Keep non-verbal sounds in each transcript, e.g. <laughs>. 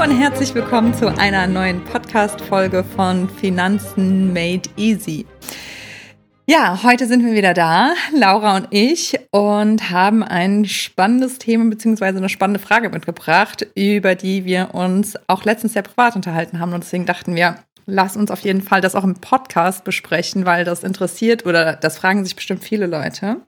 Und herzlich willkommen zu einer neuen Podcast-Folge von Finanzen Made Easy. Ja, heute sind wir wieder da, Laura und ich, und haben ein spannendes Thema bzw. eine spannende Frage mitgebracht, über die wir uns auch letztens sehr privat unterhalten haben. Und deswegen dachten wir, lass uns auf jeden Fall das auch im Podcast besprechen, weil das interessiert oder das fragen sich bestimmt viele Leute.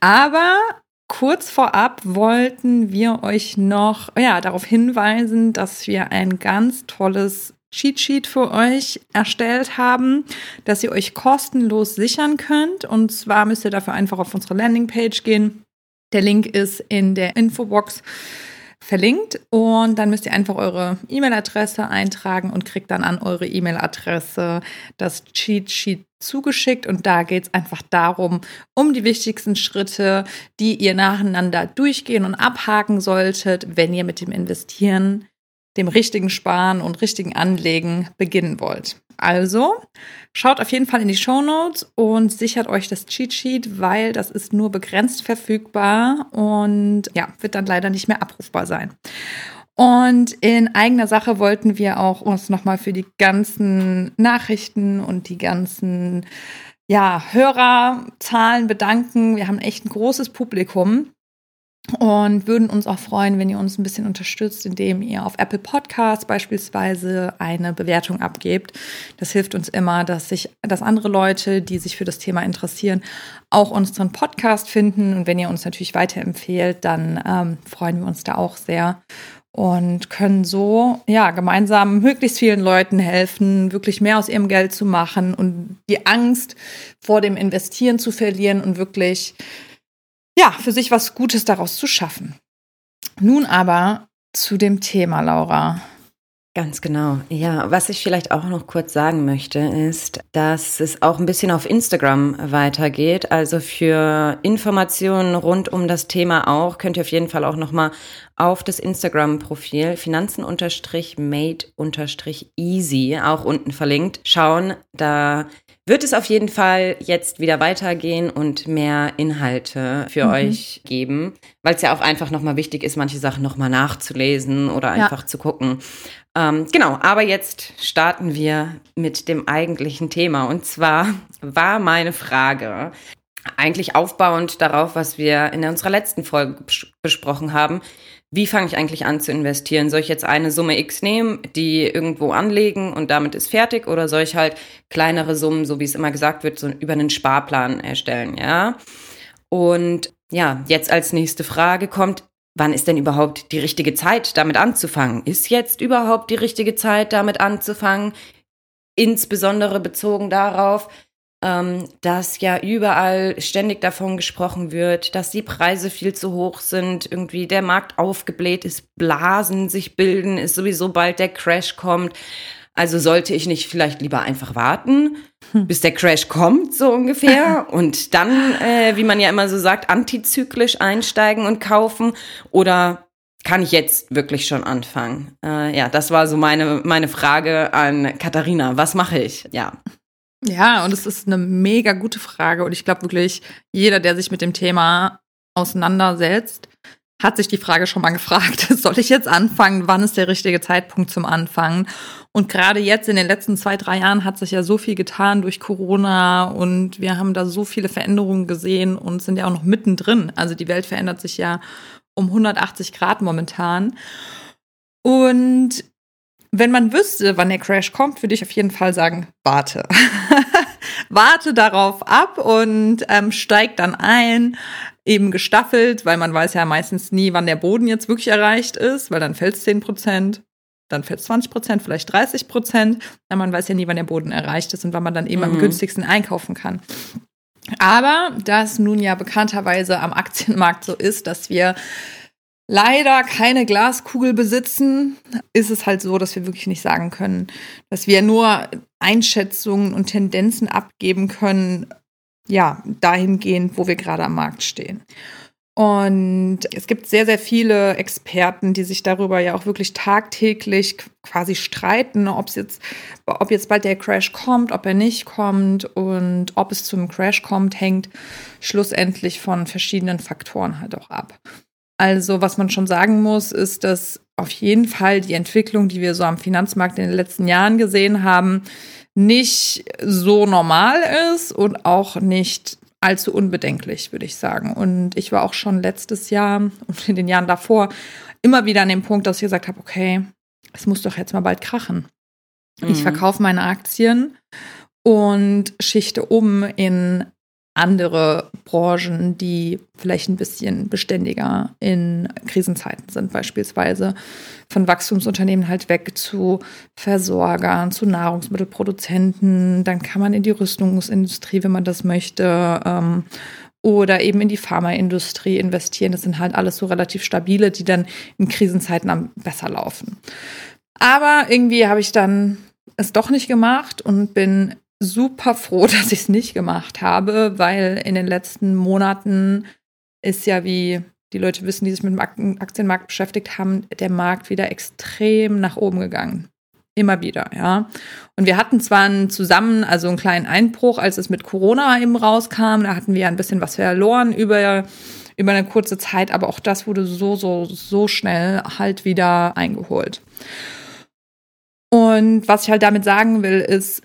Aber kurz vorab wollten wir euch noch ja, darauf hinweisen, dass wir ein ganz tolles Cheat Sheet für euch erstellt haben, dass ihr euch kostenlos sichern könnt. Und zwar müsst ihr dafür einfach auf unsere Landingpage gehen. Der Link ist in der Infobox verlinkt und dann müsst ihr einfach eure E-Mail-Adresse eintragen und kriegt dann an eure E-Mail-Adresse das Cheat Sheet zugeschickt. Und da geht es einfach darum, um die wichtigsten Schritte, die ihr nacheinander durchgehen und abhaken solltet, wenn ihr mit dem Investieren, dem richtigen Sparen und richtigen Anlegen beginnen wollt. Also schaut auf jeden Fall in die Show Notes und sichert euch das Cheat Sheet, weil das ist nur begrenzt verfügbar und ja, wird dann leider nicht mehr abrufbar sein. Und in eigener Sache wollten wir auch uns nochmal für die ganzen Nachrichten und die ganzen ja, Hörerzahlen bedanken. Wir haben echt ein großes Publikum und würden uns auch freuen, wenn ihr uns ein bisschen unterstützt, indem ihr auf Apple Podcasts beispielsweise eine Bewertung abgebt. Das hilft uns immer, dass sich, dass andere Leute, die sich für das Thema interessieren, auch unseren Podcast finden. Und wenn ihr uns natürlich weiterempfehlt, dann ähm, freuen wir uns da auch sehr und können so ja gemeinsam möglichst vielen Leuten helfen, wirklich mehr aus ihrem Geld zu machen und die Angst vor dem Investieren zu verlieren und wirklich ja, für sich was Gutes daraus zu schaffen. Nun aber zu dem Thema, Laura. Ganz genau. Ja, was ich vielleicht auch noch kurz sagen möchte, ist, dass es auch ein bisschen auf Instagram weitergeht. Also für Informationen rund um das Thema auch könnt ihr auf jeden Fall auch nochmal auf das Instagram-Profil finanzen-made-easy auch unten verlinkt schauen. Da wird es auf jeden Fall jetzt wieder weitergehen und mehr Inhalte für mhm. euch geben, weil es ja auch einfach nochmal wichtig ist, manche Sachen nochmal nachzulesen oder einfach ja. zu gucken. Ähm, genau, aber jetzt starten wir mit dem eigentlichen Thema. Und zwar war meine Frage, eigentlich aufbauend darauf, was wir in unserer letzten Folge besprochen haben, wie fange ich eigentlich an zu investieren? Soll ich jetzt eine Summe X nehmen, die irgendwo anlegen und damit ist fertig? Oder soll ich halt kleinere Summen, so wie es immer gesagt wird, so über einen Sparplan erstellen, ja? Und ja, jetzt als nächste Frage kommt, wann ist denn überhaupt die richtige Zeit, damit anzufangen? Ist jetzt überhaupt die richtige Zeit, damit anzufangen? Insbesondere bezogen darauf, ähm, dass ja überall ständig davon gesprochen wird, dass die Preise viel zu hoch sind, irgendwie der Markt aufgebläht ist, Blasen sich bilden, ist sowieso bald der Crash kommt. Also sollte ich nicht vielleicht lieber einfach warten, hm. bis der Crash kommt, so ungefähr, <laughs> und dann, äh, wie man ja immer so sagt, antizyklisch einsteigen und kaufen oder kann ich jetzt wirklich schon anfangen? Äh, ja, das war so meine, meine Frage an Katharina. Was mache ich? Ja. Ja, und es ist eine mega gute Frage. Und ich glaube wirklich, jeder, der sich mit dem Thema auseinandersetzt, hat sich die Frage schon mal gefragt, <laughs> soll ich jetzt anfangen? Wann ist der richtige Zeitpunkt zum Anfangen? Und gerade jetzt in den letzten zwei, drei Jahren hat sich ja so viel getan durch Corona und wir haben da so viele Veränderungen gesehen und sind ja auch noch mittendrin. Also die Welt verändert sich ja um 180 Grad momentan. Und wenn man wüsste, wann der Crash kommt, würde ich auf jeden Fall sagen, warte. <laughs> warte darauf ab und ähm, steigt dann ein, eben gestaffelt, weil man weiß ja meistens nie, wann der Boden jetzt wirklich erreicht ist, weil dann fällt es 10 Prozent, dann fällt es 20 Prozent, vielleicht 30 Prozent. Man weiß ja nie, wann der Boden erreicht ist und wann man dann eben mhm. am günstigsten einkaufen kann. Aber da es nun ja bekannterweise am Aktienmarkt so ist, dass wir leider keine Glaskugel besitzen, ist es halt so, dass wir wirklich nicht sagen können, dass wir nur Einschätzungen und Tendenzen abgeben können, ja, dahingehend, wo wir gerade am Markt stehen. Und es gibt sehr, sehr viele Experten, die sich darüber ja auch wirklich tagtäglich quasi streiten, ob es jetzt, ob jetzt bald der Crash kommt, ob er nicht kommt und ob es zum Crash kommt, hängt schlussendlich von verschiedenen Faktoren halt auch ab. Also was man schon sagen muss, ist, dass auf jeden Fall die Entwicklung, die wir so am Finanzmarkt in den letzten Jahren gesehen haben, nicht so normal ist und auch nicht allzu unbedenklich, würde ich sagen. Und ich war auch schon letztes Jahr und in den Jahren davor immer wieder an dem Punkt, dass ich gesagt habe, okay, es muss doch jetzt mal bald krachen. Mhm. Ich verkaufe meine Aktien und schichte um in andere Branchen, die vielleicht ein bisschen beständiger in Krisenzeiten sind, beispielsweise von Wachstumsunternehmen halt weg zu Versorgern, zu Nahrungsmittelproduzenten. Dann kann man in die Rüstungsindustrie, wenn man das möchte, ähm, oder eben in die Pharmaindustrie investieren. Das sind halt alles so relativ stabile, die dann in Krisenzeiten am besser laufen. Aber irgendwie habe ich dann es doch nicht gemacht und bin super froh, <laughs> dass ich es nicht gemacht habe, weil in den letzten Monaten ist ja, wie die Leute wissen, die sich mit dem Aktienmarkt beschäftigt haben, der Markt wieder extrem nach oben gegangen. Immer wieder, ja. Und wir hatten zwar einen zusammen, also einen kleinen Einbruch, als es mit Corona eben rauskam. Da hatten wir ein bisschen was verloren über, über eine kurze Zeit, aber auch das wurde so, so, so schnell halt wieder eingeholt. Und was ich halt damit sagen will, ist,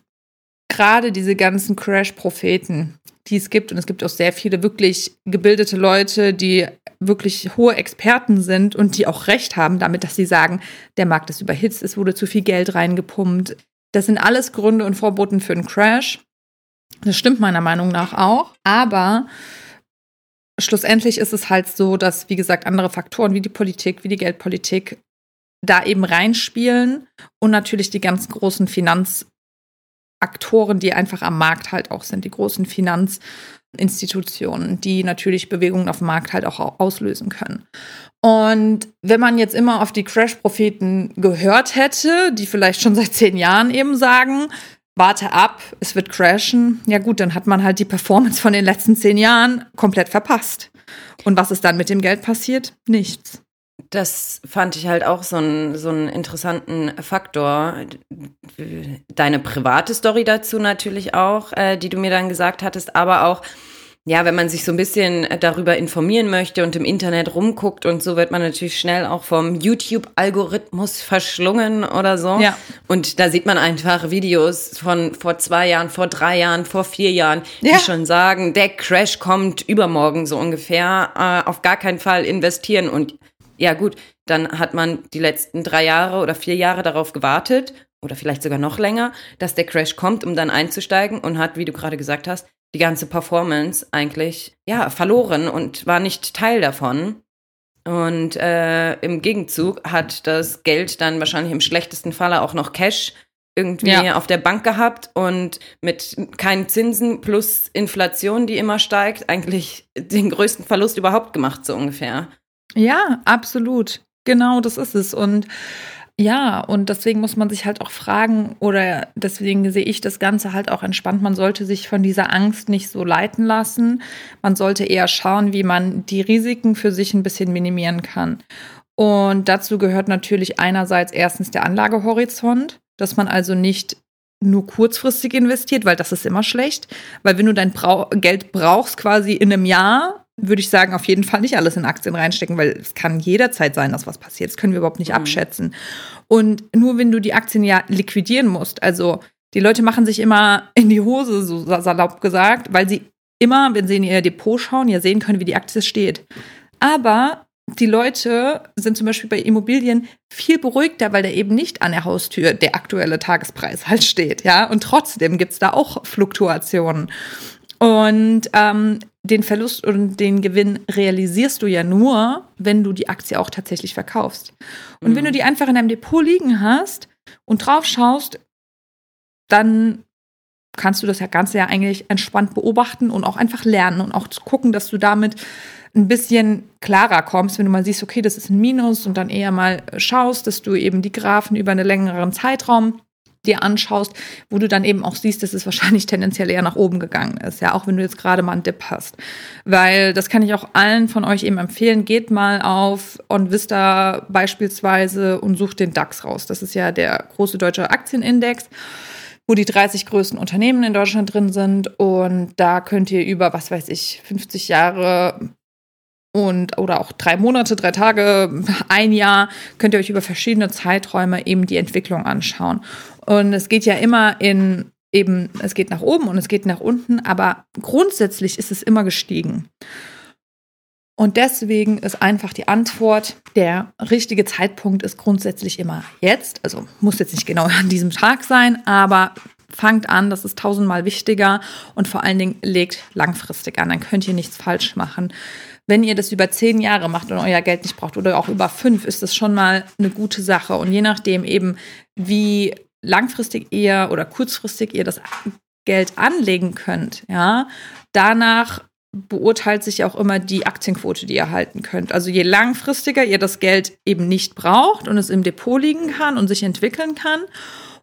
gerade diese ganzen Crash-Propheten, die es gibt, und es gibt auch sehr viele wirklich gebildete Leute, die wirklich hohe Experten sind und die auch recht haben damit, dass sie sagen, der Markt ist überhitzt, es wurde zu viel Geld reingepumpt. Das sind alles Gründe und Vorboten für einen Crash. Das stimmt meiner Meinung nach auch. Aber schlussendlich ist es halt so, dass, wie gesagt, andere Faktoren wie die Politik, wie die Geldpolitik da eben reinspielen und natürlich die ganz großen Finanz- Aktoren, die einfach am Markt halt auch sind, die großen Finanzinstitutionen, die natürlich Bewegungen auf dem Markt halt auch auslösen können. Und wenn man jetzt immer auf die Crash-Propheten gehört hätte, die vielleicht schon <laughs> seit zehn Jahren eben sagen, warte ab, es wird crashen, ja gut, dann hat man halt die Performance von den letzten zehn Jahren komplett verpasst. Und was ist dann mit dem Geld passiert? Nichts. Das fand ich halt auch so, ein, so einen interessanten Faktor. Deine private Story dazu natürlich auch, äh, die du mir dann gesagt hattest, aber auch, ja, wenn man sich so ein bisschen darüber informieren möchte und im Internet rumguckt und so wird man natürlich schnell auch vom YouTube-Algorithmus verschlungen oder so. Ja. Und da sieht man einfach Videos von vor zwei Jahren, vor drei Jahren, vor vier Jahren, die ja. schon sagen, der Crash kommt übermorgen so ungefähr. Äh, auf gar keinen Fall investieren und ja gut, dann hat man die letzten drei Jahre oder vier Jahre darauf gewartet oder vielleicht sogar noch länger, dass der Crash kommt, um dann einzusteigen und hat, wie du gerade gesagt hast, die ganze Performance eigentlich ja verloren und war nicht Teil davon. Und äh, im Gegenzug hat das Geld dann wahrscheinlich im schlechtesten Falle auch noch Cash irgendwie ja. auf der Bank gehabt und mit keinen Zinsen plus Inflation, die immer steigt, eigentlich den größten Verlust überhaupt gemacht, so ungefähr. Ja, absolut. Genau, das ist es. Und ja, und deswegen muss man sich halt auch fragen, oder deswegen sehe ich das Ganze halt auch entspannt. Man sollte sich von dieser Angst nicht so leiten lassen. Man sollte eher schauen, wie man die Risiken für sich ein bisschen minimieren kann. Und dazu gehört natürlich einerseits erstens der Anlagehorizont, dass man also nicht nur kurzfristig investiert, weil das ist immer schlecht. Weil wenn du dein Brau Geld brauchst quasi in einem Jahr, würde ich sagen, auf jeden Fall nicht alles in Aktien reinstecken, weil es kann jederzeit sein, dass was passiert. Das können wir überhaupt nicht mhm. abschätzen. Und nur wenn du die Aktien ja liquidieren musst, also die Leute machen sich immer in die Hose, so salopp gesagt, weil sie immer, wenn sie in ihr Depot schauen, ja sehen können, wie die Aktie steht. Aber die Leute sind zum Beispiel bei Immobilien viel beruhigter, weil da eben nicht an der Haustür der aktuelle Tagespreis halt steht, ja. Und trotzdem gibt's da auch Fluktuationen. Und ähm, den Verlust und den Gewinn realisierst du ja nur, wenn du die Aktie auch tatsächlich verkaufst. Und mhm. wenn du die einfach in deinem Depot liegen hast und drauf schaust, dann kannst du das Ganze ja eigentlich entspannt beobachten und auch einfach lernen und auch gucken, dass du damit ein bisschen klarer kommst, wenn du mal siehst, okay, das ist ein Minus und dann eher mal schaust, dass du eben die Graphen über einen längeren Zeitraum dir anschaust, wo du dann eben auch siehst, dass es wahrscheinlich tendenziell eher nach oben gegangen ist, ja, auch wenn du jetzt gerade mal einen Dip hast. Weil das kann ich auch allen von euch eben empfehlen, geht mal auf OnVista beispielsweise und sucht den DAX raus. Das ist ja der große deutsche Aktienindex wo die 30 größten Unternehmen in Deutschland drin sind. Und da könnt ihr über, was weiß ich, 50 Jahre und oder auch drei Monate, drei Tage, ein Jahr, könnt ihr euch über verschiedene Zeiträume eben die Entwicklung anschauen. Und es geht ja immer in eben, es geht nach oben und es geht nach unten, aber grundsätzlich ist es immer gestiegen. Und deswegen ist einfach die Antwort, der richtige Zeitpunkt ist grundsätzlich immer jetzt. Also muss jetzt nicht genau <laughs> an diesem Tag sein, aber fangt an, das ist tausendmal wichtiger und vor allen Dingen legt langfristig an, dann könnt ihr nichts falsch machen. Wenn ihr das über zehn Jahre macht und euer Geld nicht braucht oder auch über fünf, ist das schon mal eine gute Sache. Und je nachdem eben, wie langfristig ihr oder kurzfristig ihr das Geld anlegen könnt, ja, danach beurteilt sich auch immer die Aktienquote, die ihr halten könnt. Also je langfristiger ihr das Geld eben nicht braucht und es im Depot liegen kann und sich entwickeln kann,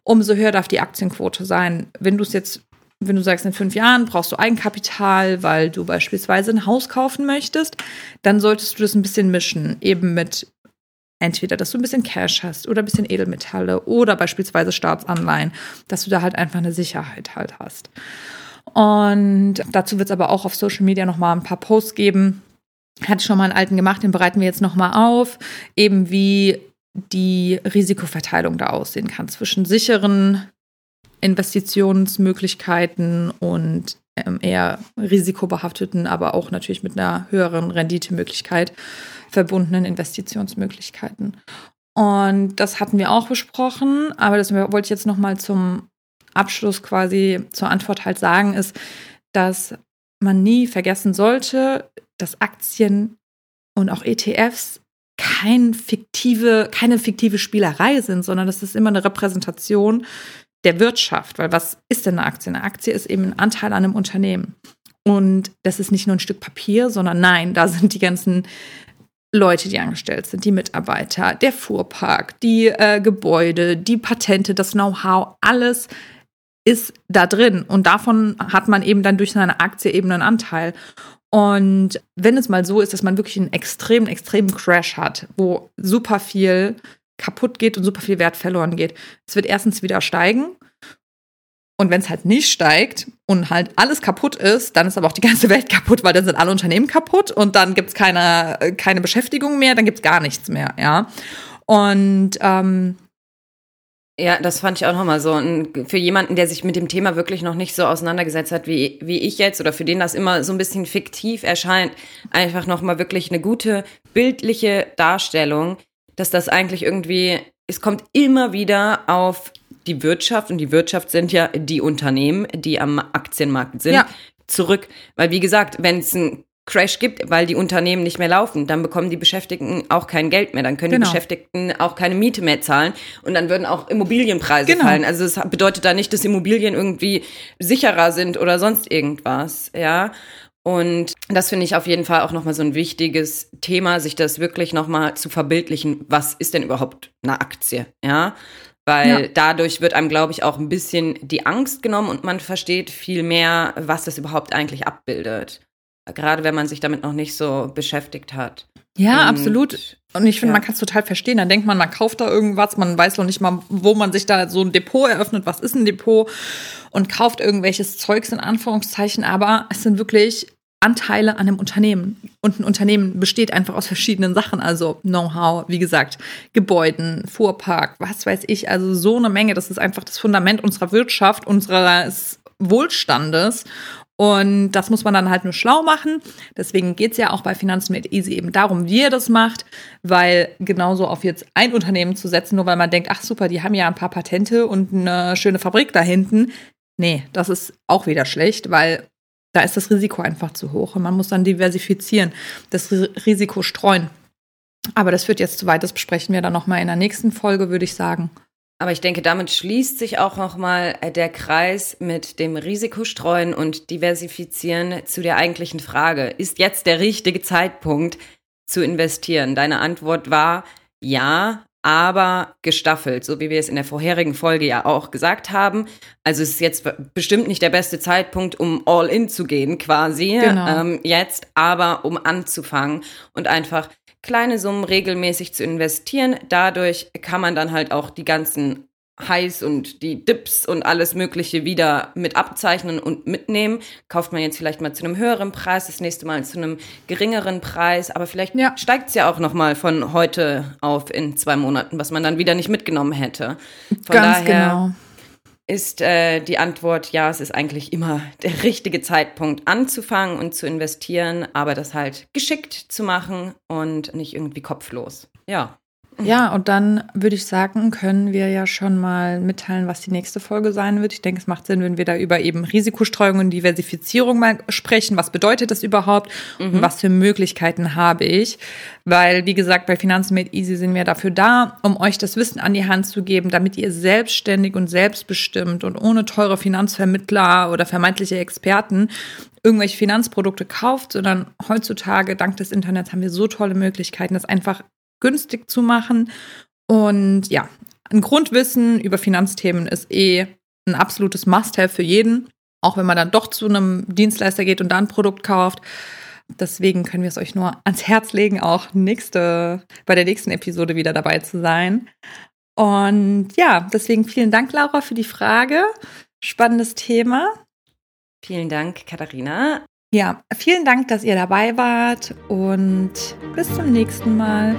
umso höher darf die Aktienquote sein. Wenn du es jetzt, wenn du sagst, in fünf Jahren brauchst du Eigenkapital, weil du beispielsweise ein Haus kaufen möchtest, dann solltest du das ein bisschen mischen, eben mit entweder, dass du ein bisschen Cash hast oder ein bisschen Edelmetalle oder beispielsweise Staatsanleihen, dass du da halt einfach eine Sicherheit halt hast. Und dazu wird es aber auch auf Social Media nochmal ein paar Posts geben. Hatte ich schon mal einen alten gemacht, den bereiten wir jetzt nochmal auf. Eben wie die Risikoverteilung da aussehen kann zwischen sicheren Investitionsmöglichkeiten und ähm, eher risikobehafteten, aber auch natürlich mit einer höheren Renditemöglichkeit verbundenen Investitionsmöglichkeiten. Und das hatten wir auch besprochen, aber das wollte ich jetzt nochmal zum Abschluss quasi zur Antwort halt sagen, ist, dass man nie vergessen sollte, dass Aktien und auch ETFs kein fiktive, keine fiktive Spielerei sind, sondern das ist immer eine Repräsentation der Wirtschaft. Weil was ist denn eine Aktie? Eine Aktie ist eben ein Anteil an einem Unternehmen. Und das ist nicht nur ein Stück Papier, sondern nein, da sind die ganzen Leute, die angestellt sind, die Mitarbeiter, der Fuhrpark, die äh, Gebäude, die Patente, das Know-how, alles ist da drin. Und davon hat man eben dann durch seine Aktie eben einen Anteil. Und wenn es mal so ist, dass man wirklich einen extremen, extremen Crash hat, wo super viel kaputt geht und super viel Wert verloren geht, es wird erstens wieder steigen. Und wenn es halt nicht steigt und halt alles kaputt ist, dann ist aber auch die ganze Welt <laughs> kaputt, weil dann sind alle Unternehmen kaputt und dann gibt es keine, keine Beschäftigung mehr, dann gibt es gar nichts mehr, ja. Und ähm, ja, das fand ich auch nochmal so. Und für jemanden, der sich mit dem Thema wirklich noch nicht so auseinandergesetzt hat wie, wie ich jetzt oder für den das immer so ein bisschen fiktiv erscheint, einfach nochmal wirklich eine gute bildliche Darstellung, dass das eigentlich irgendwie, es kommt immer wieder auf die Wirtschaft und die Wirtschaft sind ja die Unternehmen, die am Aktienmarkt sind, ja. zurück. Weil wie gesagt, wenn es ein Crash gibt, weil die Unternehmen nicht mehr laufen, dann bekommen die Beschäftigten auch kein Geld mehr, dann können genau. die Beschäftigten auch keine Miete mehr zahlen und dann würden auch Immobilienpreise genau. fallen. Also es bedeutet da nicht, dass Immobilien irgendwie sicherer sind oder sonst irgendwas, ja. Und das finde ich auf jeden Fall auch nochmal so ein wichtiges Thema, sich das wirklich nochmal zu verbildlichen. Was ist denn überhaupt eine Aktie? Ja. Weil ja. dadurch wird einem, glaube ich, auch ein bisschen die Angst genommen und man versteht viel mehr, was das überhaupt eigentlich abbildet. Gerade wenn man sich damit noch nicht so beschäftigt hat. Ja, und, absolut. Und ich finde, ja. man kann es total verstehen. Dann denkt man, man kauft da irgendwas, man weiß noch nicht mal, wo man sich da so ein Depot eröffnet, was ist ein Depot und kauft irgendwelches Zeugs in Anführungszeichen. Aber es sind wirklich Anteile an einem Unternehmen. Und ein Unternehmen besteht einfach aus verschiedenen Sachen, also Know-how, wie gesagt, Gebäuden, Fuhrpark, was weiß ich, also so eine Menge. Das ist einfach das Fundament unserer Wirtschaft, unseres Wohlstandes. Und das muss man dann halt nur schlau machen. Deswegen geht's ja auch bei Finanzen mit Easy eben darum, wie ihr das macht, weil genauso auf jetzt ein Unternehmen zu setzen, nur weil man denkt, ach super, die haben ja ein paar Patente und eine schöne Fabrik da hinten. Nee, das ist auch wieder schlecht, weil da ist das Risiko einfach zu hoch und man muss dann diversifizieren, das Risiko streuen. Aber das führt jetzt zu weit, das besprechen wir dann nochmal in der nächsten Folge, würde ich sagen. Aber ich denke, damit schließt sich auch nochmal der Kreis mit dem Risikostreuen und Diversifizieren zu der eigentlichen Frage. Ist jetzt der richtige Zeitpunkt zu investieren? Deine Antwort war ja, aber gestaffelt, so wie wir es in der vorherigen Folge ja auch gesagt haben. Also es ist jetzt bestimmt nicht der beste Zeitpunkt, um all in zu gehen quasi genau. ähm, jetzt, aber um anzufangen und einfach kleine Summen regelmäßig zu investieren. Dadurch kann man dann halt auch die ganzen heiß und die Dips und alles Mögliche wieder mit abzeichnen und mitnehmen. Kauft man jetzt vielleicht mal zu einem höheren Preis, das nächste Mal zu einem geringeren Preis, aber vielleicht ja. steigt es ja auch nochmal von heute auf in zwei Monaten, was man dann wieder nicht mitgenommen hätte. Von Ganz daher genau. ist äh, die Antwort, ja, es ist eigentlich immer <laughs> der richtige Zeitpunkt anzufangen und zu investieren, aber das halt geschickt zu machen und nicht irgendwie kopflos. Ja. Ja, und dann würde ich sagen, können wir ja schon mal mitteilen, was die nächste Folge sein wird. Ich denke, es macht Sinn, wenn wir da über eben Risikostreuung und Diversifizierung mal sprechen. Was bedeutet das überhaupt mhm. und was für Möglichkeiten habe ich? Weil, wie gesagt, bei Finanzen Made Easy sind wir dafür da, um euch das Wissen an die Hand zu geben, damit ihr selbstständig und selbstbestimmt und ohne teure Finanzvermittler oder vermeintliche Experten irgendwelche Finanzprodukte kauft, sondern heutzutage, dank des Internets, haben wir so tolle Möglichkeiten, das einfach günstig zu machen. Und ja, ein Grundwissen über Finanzthemen ist eh ein absolutes Must-have für jeden, auch wenn man dann doch zu einem Dienstleister geht und da ein Produkt kauft. Deswegen können wir es euch nur ans Herz legen, auch nächste, bei der nächsten Episode wieder dabei zu sein. Und ja, deswegen vielen Dank, Laura, für die Frage. Spannendes Thema. Vielen Dank, Katharina. Ja, vielen Dank, dass ihr dabei wart und bis zum nächsten Mal.